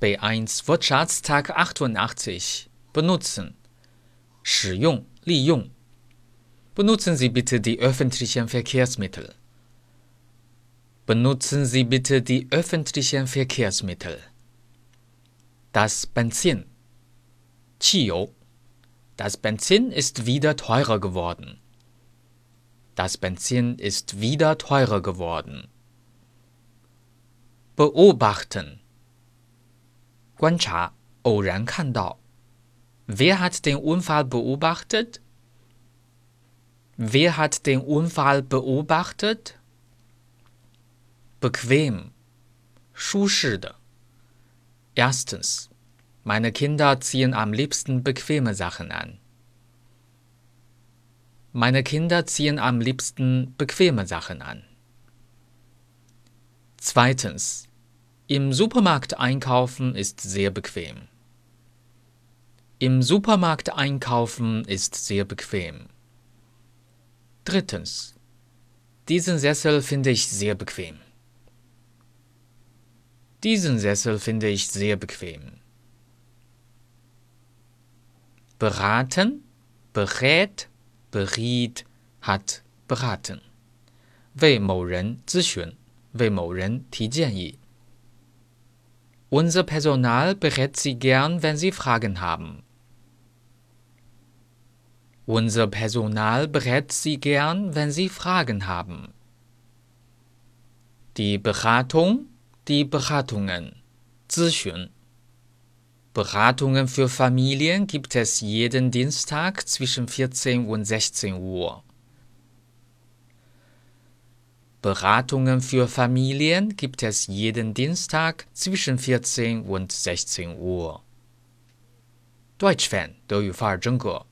B1 Wortschatztag 88 benutzen 使用利用 Benutzen Sie bitte die öffentlichen Verkehrsmittel. Benutzen Sie bitte die öffentlichen Verkehrsmittel. Das Benzin 汽油 Das Benzin ist wieder teurer geworden. Das Benzin ist wieder teurer geworden. Beobachten 观察，偶然看到。Wer hat den Unfall beobachtet? Wer hat den Unfall beobachtet? Bequem, 舒适的。Erstens, meine Kinder ziehen am liebsten bequeme Sachen an. Meine Kinder ziehen am liebsten bequeme Sachen an. Zweitens, im Supermarkt einkaufen ist sehr bequem. Im Supermarkt einkaufen ist sehr bequem. Drittens. Diesen Sessel finde ich sehr bequem. Diesen Sessel finde ich sehr bequem. Beraten, berät, beriet, hat beraten. 为某人咨询，为某人提建议。 Unser Personal berät Sie gern, wenn Sie Fragen haben. Unser Personal berät Sie gern, wenn Sie Fragen haben. Die Beratung, die Beratungen, 咨询. Beratungen für Familien gibt es jeden Dienstag zwischen 14 und 16 Uhr. Beratungen für Familien gibt es jeden Dienstag zwischen 14 und 16 Uhr. Deutsch Fan 德语范儿真格